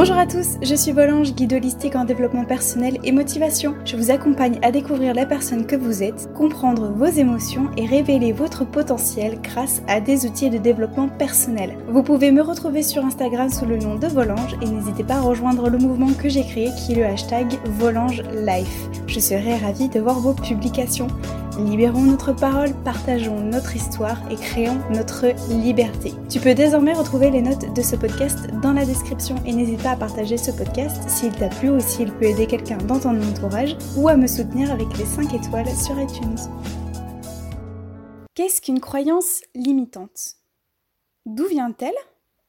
Bonjour à tous, je suis Volange, guide holistique en développement personnel et motivation. Je vous accompagne à découvrir la personne que vous êtes, comprendre vos émotions et révéler votre potentiel grâce à des outils de développement personnel. Vous pouvez me retrouver sur Instagram sous le nom de Volange et n'hésitez pas à rejoindre le mouvement que j'ai créé qui est le hashtag Volange Life. Je serai ravie de voir vos publications. Libérons notre parole, partageons notre histoire et créons notre liberté. Tu peux désormais retrouver les notes de ce podcast dans la description et n'hésite pas à partager ce podcast s'il t'a plu ou s'il peut aider quelqu'un dans ton entourage ou à me soutenir avec les 5 étoiles sur iTunes. Qu'est-ce qu'une croyance limitante? D'où vient-elle?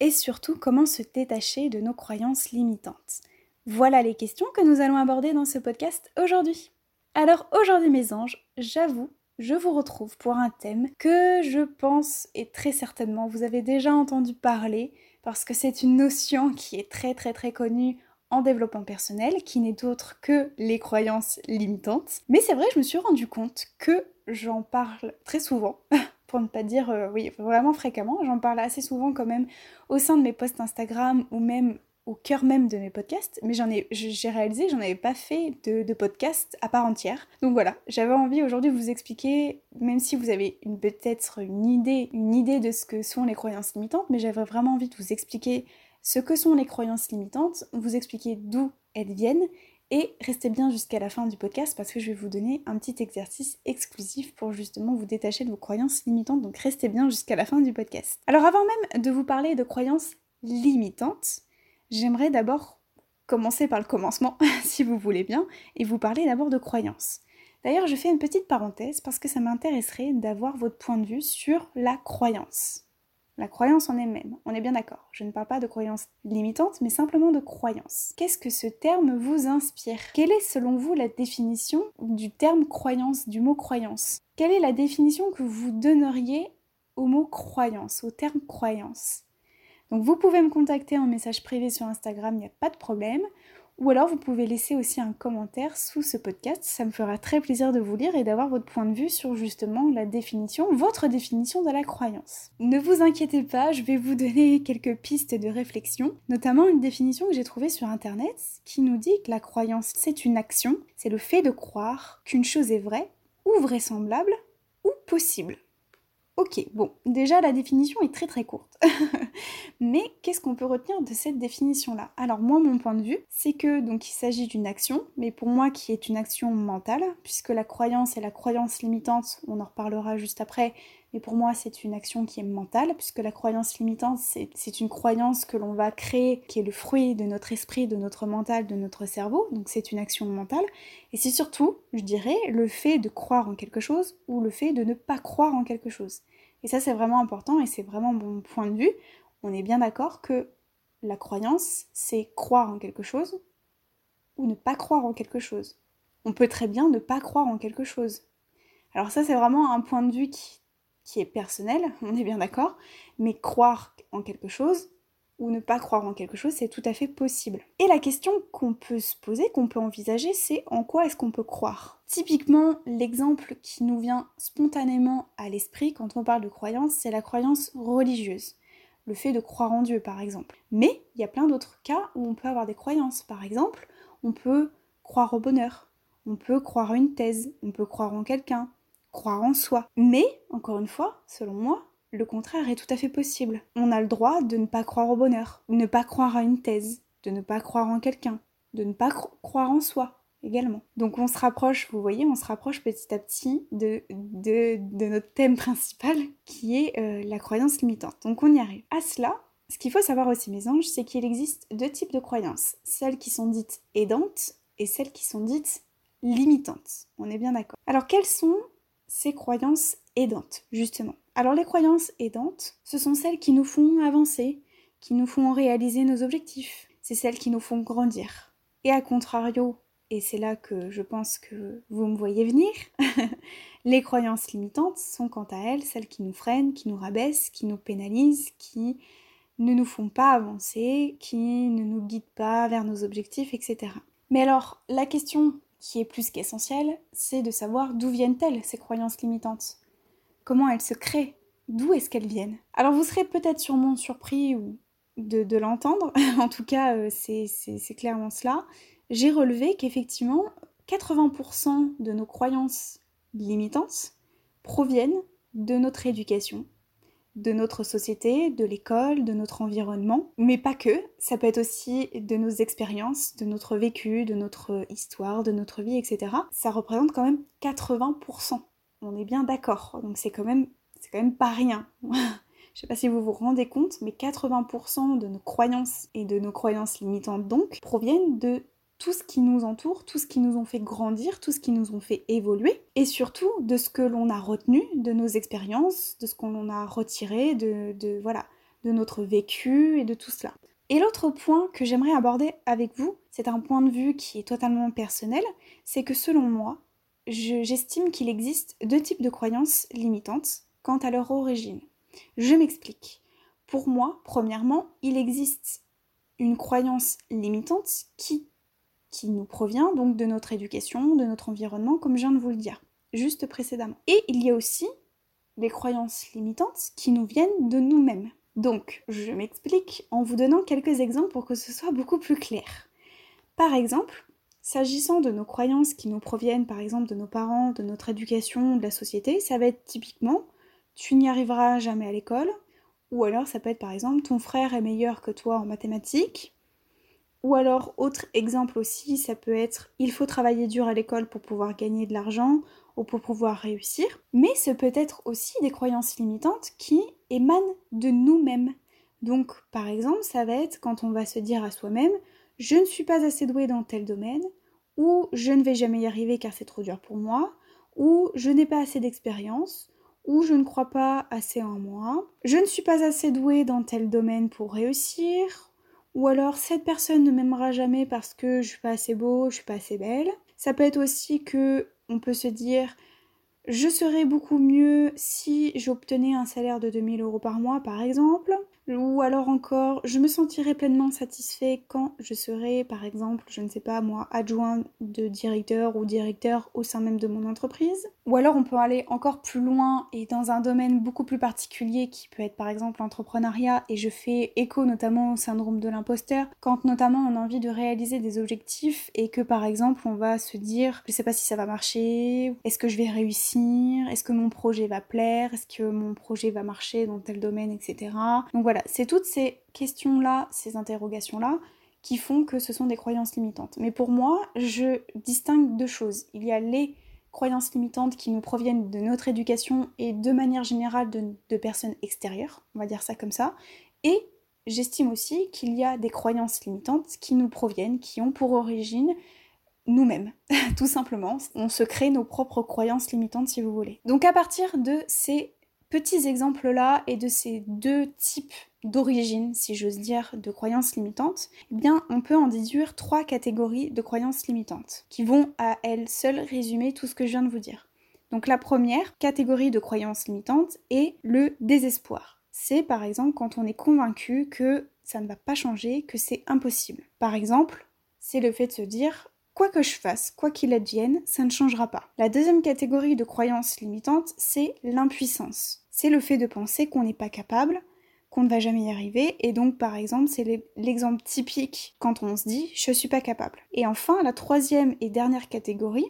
Et surtout, comment se détacher de nos croyances limitantes? Voilà les questions que nous allons aborder dans ce podcast aujourd'hui. Alors aujourd'hui mes anges, j'avoue, je vous retrouve pour un thème que je pense et très certainement vous avez déjà entendu parler parce que c'est une notion qui est très très très connue en développement personnel, qui n'est autre que les croyances limitantes. Mais c'est vrai, je me suis rendu compte que j'en parle très souvent, pour ne pas dire, euh, oui, vraiment fréquemment, j'en parle assez souvent quand même au sein de mes posts Instagram ou même au cœur même de mes podcasts, mais j'en ai, j'ai réalisé j'en avais pas fait de, podcast à part entière. Donc voilà, j'avais envie aujourd'hui de vous expliquer, même si vous avez peut-être une idée, une idée de ce que sont les croyances limitantes, mais j'avais vraiment envie de vous expliquer ce que sont les croyances limitantes, vous expliquer d'où elles viennent et restez bien jusqu'à la fin du podcast parce que je vais vous donner un petit exercice exclusif pour justement vous détacher de vos croyances limitantes. Donc restez bien jusqu'à la fin du podcast. Alors avant même de vous parler de croyances limitantes, J'aimerais d'abord commencer par le commencement, si vous voulez bien, et vous parler d'abord de croyances. D'ailleurs, je fais une petite parenthèse parce que ça m'intéresserait d'avoir votre point de vue sur la croyance. La croyance en elle-même, on est bien d'accord. Je ne parle pas de croyance limitante, mais simplement de croyance. Qu'est-ce que ce terme vous inspire? Quelle est selon vous la définition du terme croyance, du mot croyance? Quelle est la définition que vous donneriez au mot croyance, au terme croyance? Donc vous pouvez me contacter en message privé sur Instagram, il n'y a pas de problème. Ou alors vous pouvez laisser aussi un commentaire sous ce podcast, ça me fera très plaisir de vous lire et d'avoir votre point de vue sur justement la définition, votre définition de la croyance. Ne vous inquiétez pas, je vais vous donner quelques pistes de réflexion, notamment une définition que j'ai trouvée sur internet qui nous dit que la croyance c'est une action, c'est le fait de croire qu'une chose est vraie ou vraisemblable ou possible. Ok, bon, déjà la définition est très très courte. Mais qu'est-ce qu'on peut retenir de cette définition-là? Alors moi, mon point de vue, c'est que donc il s'agit d'une action, mais pour moi qui est une action mentale, puisque la croyance est la croyance limitante, on en reparlera juste après, mais pour moi c'est une action qui est mentale, puisque la croyance limitante c'est une croyance que l'on va créer, qui est le fruit de notre esprit, de notre mental, de notre cerveau, donc c'est une action mentale, et c'est surtout, je dirais, le fait de croire en quelque chose ou le fait de ne pas croire en quelque chose. Et ça, c'est vraiment important et c'est vraiment mon point de vue. On est bien d'accord que la croyance, c'est croire en quelque chose ou ne pas croire en quelque chose. On peut très bien ne pas croire en quelque chose. Alors ça, c'est vraiment un point de vue qui, qui est personnel, on est bien d'accord, mais croire en quelque chose, ou ne pas croire en quelque chose, c'est tout à fait possible. Et la question qu'on peut se poser, qu'on peut envisager, c'est en quoi est-ce qu'on peut croire? Typiquement, l'exemple qui nous vient spontanément à l'esprit quand on parle de croyance, c'est la croyance religieuse. Le fait de croire en Dieu, par exemple. Mais il y a plein d'autres cas où on peut avoir des croyances. Par exemple, on peut croire au bonheur, on peut croire à une thèse, on peut croire en quelqu'un, croire en soi. Mais, encore une fois, selon moi, le contraire est tout à fait possible. On a le droit de ne pas croire au bonheur, ne pas croire à une thèse, de ne pas croire en quelqu'un, de ne pas croire en soi Donc on se rapproche, vous voyez, on se rapproche petit à petit de, de, notre thème principal qui est euh, la croyance limitante. Donc on y arrive. À cela, ce qu'il faut savoir aussi mes anges, c'est qu'il existe deux types de croyances. Celles qui sont dites aidantes et celles qui sont dites limitantes. On est bien d'accord. Alors quelles sont ces croyances aidantes, justement? Alors les croyances aidantes, ce sont celles qui nous font avancer, qui nous font réaliser nos objectifs, c'est celles qui nous font grandir. Et à contrario, et c'est là que je pense que vous me voyez venir, les croyances limitantes sont quant à elles celles qui nous freinent, qui nous rabaissent, qui nous pénalisent, qui ne nous font pas avancer, qui ne nous guident pas vers nos objectifs, etc. Mais alors, la question qui est plus qu'essentielle, c'est de savoir d'où viennent-elles ces croyances limitantes? Comment elles se créent, d'où est-ce qu'elles viennent? Alors vous serez peut-être sûrement surpris de, l'entendre, en tout cas euh, c'est clairement cela, j'ai relevé qu'effectivement 80% de nos croyances limitantes proviennent de notre éducation, de notre société, de l'école, de notre environnement, mais pas que, ça peut être aussi de nos expériences, de notre vécu, de notre histoire, de notre vie, etc. Ça représente quand même 80%. On est bien d'accord, donc c'est quand même quand même pas rien. Je sais pas si vous vous rendez compte, mais 80% de nos croyances et de nos croyances limitantes donc proviennent de tout ce qui nous entoure, tout ce qui nous ont fait grandir, tout ce qui nous ont fait évoluer, et surtout de ce que l'on a retenu, de nos expériences, de ce qu'on a retiré, de, voilà, de notre vécu et de tout cela. Et l'autre point que j'aimerais aborder avec vous, c'est un point de vue qui est totalement personnel, c'est que selon moi, j'estime qu'il existe deux types de croyances limitantes quant à leur origine. Je m'explique. Pour moi, premièrement, il existe une croyance limitante qui qui nous provient donc de notre éducation, de notre environnement, comme je viens de vous le dire juste précédemment. Et il y a aussi des croyances limitantes qui nous viennent de nous-mêmes. Donc, je m'explique en vous donnant quelques exemples pour que ce soit beaucoup plus clair. Par exemple, s'agissant de nos croyances qui nous proviennent par exemple de nos parents, de notre éducation, de la société, ça va être typiquement tu n'y arriveras jamais à l'école, ou alors ça peut être par exemple ton frère est meilleur que toi en mathématiques, ou alors, autre exemple aussi, ça peut être il faut travailler dur à l'école pour pouvoir gagner de l'argent ou pour pouvoir réussir. Mais ce peut être aussi des croyances limitantes qui émanent de nous-mêmes. Donc, par exemple, ça va être quand on va se dire à soi-même je ne suis pas assez doué dans tel domaine, ou je ne vais jamais y arriver car c'est trop dur pour moi, ou je n'ai pas assez d'expérience, ou je ne crois pas assez en moi, je ne suis pas assez doué dans tel domaine pour réussir, ou alors cette personne ne m'aimera jamais parce que je suis pas assez beau, je suis pas assez belle. Ça peut être aussi que on peut se dire je serais beaucoup mieux si j'obtenais un salaire de 2000 euros par mois par exemple. Ou alors encore, je me sentirai pleinement satisfait quand je serai, par exemple, je ne sais pas moi, adjoint de directeur ou directeur au sein même de mon entreprise. Ou alors on peut aller encore plus loin et dans un domaine beaucoup plus particulier qui peut être par exemple l'entrepreneuriat et je fais écho notamment au syndrome de l'imposteur quand notamment on a envie de réaliser des objectifs et que par exemple on va se dire je sais pas si ça va marcher, est-ce que je vais réussir, est-ce que mon projet va plaire, est-ce que mon projet va marcher dans tel domaine, etc. Donc voilà, c'est toutes ces questions-là, ces interrogations-là, qui font que ce sont des croyances limitantes. Mais pour moi, je distingue deux choses. Il y a les croyances limitantes qui nous proviennent de notre éducation et de manière générale de, personnes extérieures, on va dire ça comme ça. Et j'estime aussi qu'il y a des croyances limitantes qui nous proviennent, qui ont pour origine nous-mêmes, tout simplement. On se crée nos propres croyances limitantes si vous voulez. Donc à partir de ces petits exemples-là et de ces deux types d'origine, si j'ose dire, de croyances limitantes, eh bien, on peut en déduire trois catégories de croyances limitantes, qui vont à elles seules résumer tout ce que je viens de vous dire. Donc la première catégorie de croyances limitantes est le désespoir. C'est par exemple quand on est convaincu que ça ne va pas changer, que c'est impossible. Par exemple, c'est le fait de se dire Quoi que je fasse, quoi qu'il advienne, ça ne changera pas. La deuxième catégorie de croyances limitantes, c'est l'impuissance. C'est le fait de penser qu'on n'est pas capable, qu'on ne va jamais y arriver, et donc par exemple, c'est l'exemple typique quand on se dit je suis pas capable. Et enfin, la troisième et dernière catégorie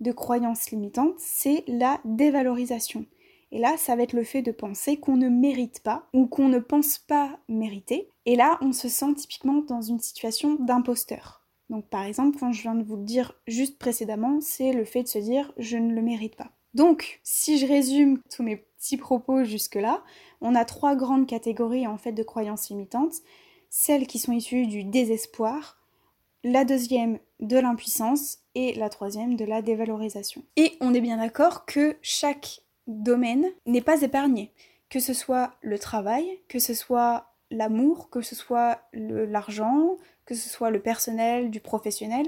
de croyances limitantes, c'est la dévalorisation. Et là, ça va être le fait de penser qu'on ne mérite pas ou qu'on ne pense pas mériter. Et là, on se sent typiquement dans une situation d'imposteur. Donc par exemple, quand je viens de vous le dire juste précédemment, c'est le fait de se dire je ne le mérite pas. Donc, si je résume tous mes petits propos jusque-là, on a trois grandes catégories en fait de croyances limitantes. Celles qui sont issues du désespoir, la deuxième de l'impuissance et la troisième de la dévalorisation. Et on est bien d'accord que chaque domaine n'est pas épargné, que ce soit le travail, que ce soit l'amour, que ce soit l'argent, que ce soit le personnel, du professionnel,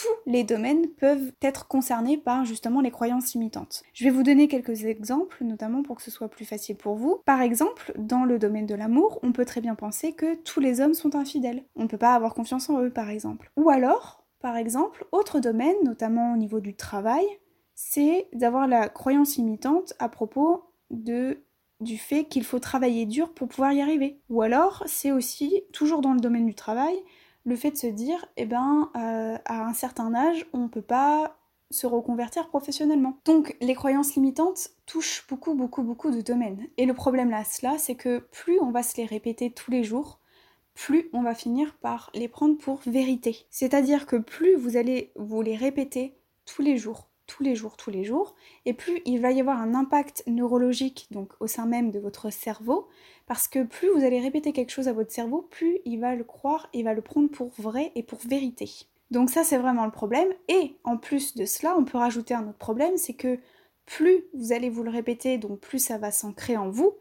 tous les domaines peuvent être concernés par justement les croyances limitantes. Je vais vous donner quelques exemples, notamment pour que ce soit plus facile pour vous. Par exemple, dans le domaine de l'amour, on peut très bien penser que tous les hommes sont infidèles. On ne peut pas avoir confiance en eux, par exemple. Ou alors, par exemple, autre domaine, notamment au niveau du travail, c'est d'avoir la croyance limitante à propos du fait qu'il faut travailler dur pour pouvoir y arriver. Ou alors, c'est aussi, toujours dans le domaine du travail, le fait de se dire, eh ben, euh, à un certain âge, on ne peut pas se reconvertir professionnellement. Donc les croyances limitantes touchent beaucoup, beaucoup, beaucoup de domaines. Et le problème là, cela, c'est que plus on va se les répéter tous les jours, plus on va finir par les prendre pour vérité. C'est-à-dire que plus vous allez vous les répéter tous les jours, tous les jours, tous les jours, et plus il va y avoir un impact neurologique donc au sein même de votre cerveau, parce que plus vous allez répéter quelque chose à votre cerveau, plus il va le croire, il va le prendre pour vrai et pour vérité. Donc ça c'est vraiment le problème. Et en plus de cela, on peut rajouter un autre problème, c'est que plus vous allez vous le répéter, donc plus ça va s'ancrer en vous.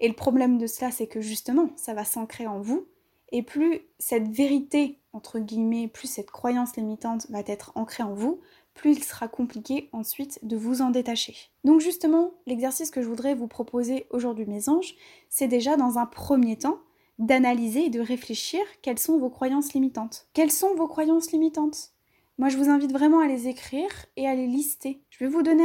Et le problème de cela, c'est que justement, ça va s'ancrer en vous. Et plus cette vérité, entre guillemets, plus cette croyance limitante va être ancrée en vous, plus il sera compliqué ensuite de vous en détacher. Donc justement, l'exercice que je voudrais vous proposer aujourd'hui, mes anges, c'est déjà dans un premier temps d'analyser et de réfléchir quelles sont vos croyances limitantes. Quelles sont vos croyances limitantes? Moi, je vous invite vraiment à les écrire et à les lister. Je vais vous donner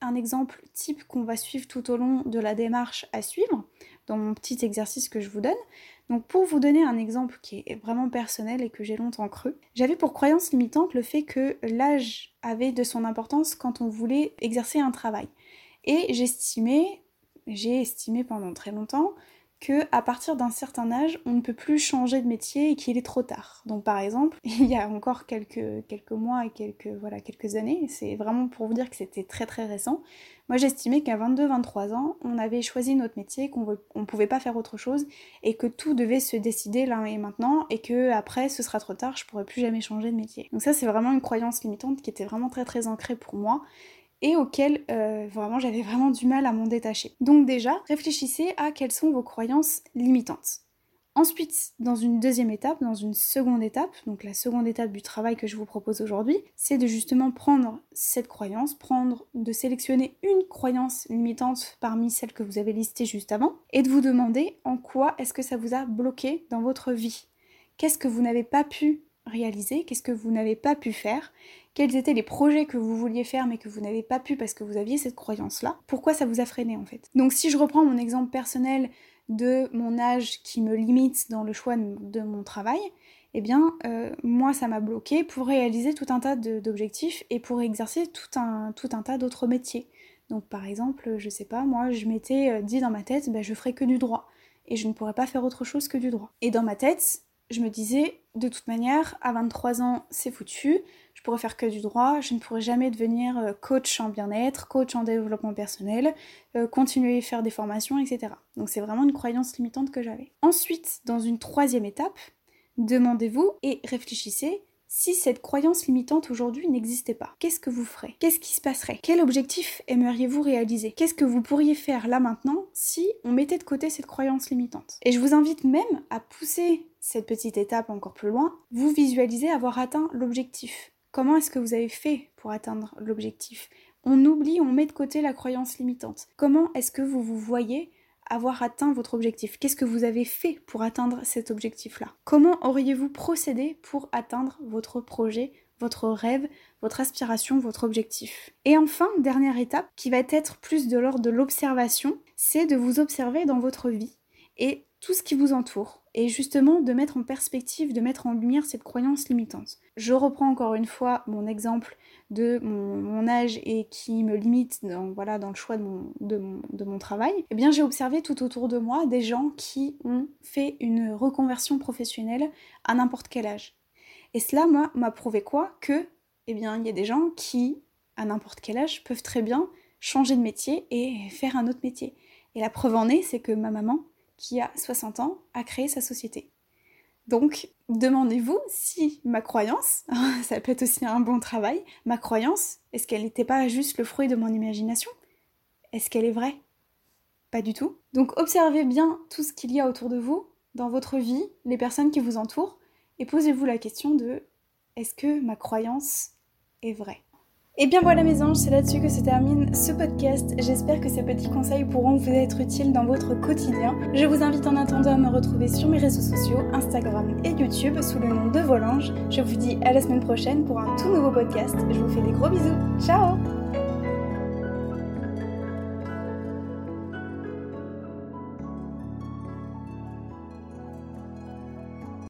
un, exemple type qu'on va suivre tout au long de la démarche à suivre, dans mon petit exercice que je vous donne. Donc pour vous donner un exemple qui est vraiment personnel et que j'ai longtemps cru, j'avais pour croyance limitante le fait que l'âge avait de son importance quand on voulait exercer un travail. Et j'estimais, j'ai estimé pendant très longtemps que à partir d'un certain âge, on ne peut plus changer de métier et qu'il est trop tard. Donc par exemple, il y a encore quelques, quelques mois et quelques, voilà, quelques années, c'est vraiment pour vous dire que c'était très très récent, moi j'estimais qu'à 22-23 ans, on avait choisi notre métier, qu'on ne pouvait pas faire autre chose et que tout devait se décider là et maintenant et que après ce sera trop tard, je pourrais plus jamais changer de métier. Donc ça c'est vraiment une croyance limitante qui était vraiment très très ancrée pour moi et auquel euh, vraiment j'avais vraiment du mal à m'en détacher. Donc déjà, réfléchissez à quelles sont vos croyances limitantes. Ensuite, dans une deuxième étape, dans une seconde étape, donc la seconde étape du travail que je vous propose aujourd'hui, c'est de justement prendre cette croyance, prendre, de sélectionner une croyance limitante parmi celles que vous avez listées juste avant, et de vous demander en quoi est-ce que ça vous a bloqué dans votre vie. Qu'est-ce que vous n'avez pas pu réaliser, qu'est-ce que vous n'avez pas pu faire, quels étaient les projets que vous vouliez faire mais que vous n'avez pas pu parce que vous aviez cette croyance-là, pourquoi ça vous a freiné en fait? Donc si je reprends mon exemple personnel de mon âge qui me limite dans le choix de mon travail, eh bien euh, moi ça m'a bloqué pour réaliser tout un tas d'objectifs et pour exercer tout un, tas d'autres métiers. Donc par exemple, je sais pas, moi je m'étais euh, dit dans ma tête, ben, je ferai que du droit et je ne pourrais pas faire autre chose que du droit. Et dans ma tête, je me disais, de toute manière, à 23 ans, c'est foutu, je pourrais faire que du droit, je ne pourrais jamais devenir euh, coach en bien-être, coach en développement personnel, euh, continuer à faire des formations, etc. Donc c'est vraiment une croyance limitante que j'avais. Ensuite, dans une troisième étape, demandez-vous et réfléchissez si cette croyance limitante aujourd'hui n'existait pas, qu'est-ce que vous ferez? Qu'est-ce qui se passerait? Quel objectif aimeriez-vous réaliser? Qu'est-ce que vous pourriez faire là maintenant si on mettait de côté cette croyance limitante? Et je vous invite même à pousser cette petite étape encore plus loin. Vous visualisez avoir atteint l'objectif. Comment est-ce que vous avez fait pour atteindre l'objectif? On oublie, on met de côté la croyance limitante. Comment est-ce que vous vous voyez avoir atteint votre objectif? Qu'est-ce que vous avez fait pour atteindre cet objectif-là? Comment auriez-vous procédé pour atteindre votre projet, votre rêve, votre aspiration, votre objectif? Et enfin, dernière étape, qui va être plus de l'ordre de l'observation, c'est de vous observer dans votre vie et tout ce qui vous entoure, et justement de mettre en perspective, de mettre en lumière cette croyance limitante. Je reprends encore une fois mon exemple de mon, âge et qui me limite dans, voilà, dans le choix de mon, de mon, travail, eh bien j'ai observé tout autour de moi des gens qui ont fait une reconversion professionnelle à n'importe quel âge. Et cela, moi, m'a prouvé quoi? Que, eh bien, il y a des gens qui, à n'importe quel âge, peuvent très bien changer de métier et faire un autre métier. Et la preuve en est, c'est que ma maman, qui a 60 ans, a créé sa société. Donc, demandez-vous si ma croyance, ça peut être aussi un bon travail, ma croyance, est-ce qu'elle n'était pas juste le fruit de mon imagination? Est-ce qu'elle est vraie? Pas du tout. Donc, observez bien tout ce qu'il y a autour de vous, dans votre vie, les personnes qui vous entourent, et posez-vous la question de est-ce que ma croyance est vraie? Et bien voilà mes anges, c'est là-dessus que se termine ce podcast. J'espère que ces petits conseils pourront vous être utiles dans votre quotidien. Je vous invite en attendant à me retrouver sur mes réseaux sociaux, Instagram et YouTube sous le nom de Volange. Je vous dis à la semaine prochaine pour un tout nouveau podcast. Je vous fais des gros bisous. Ciao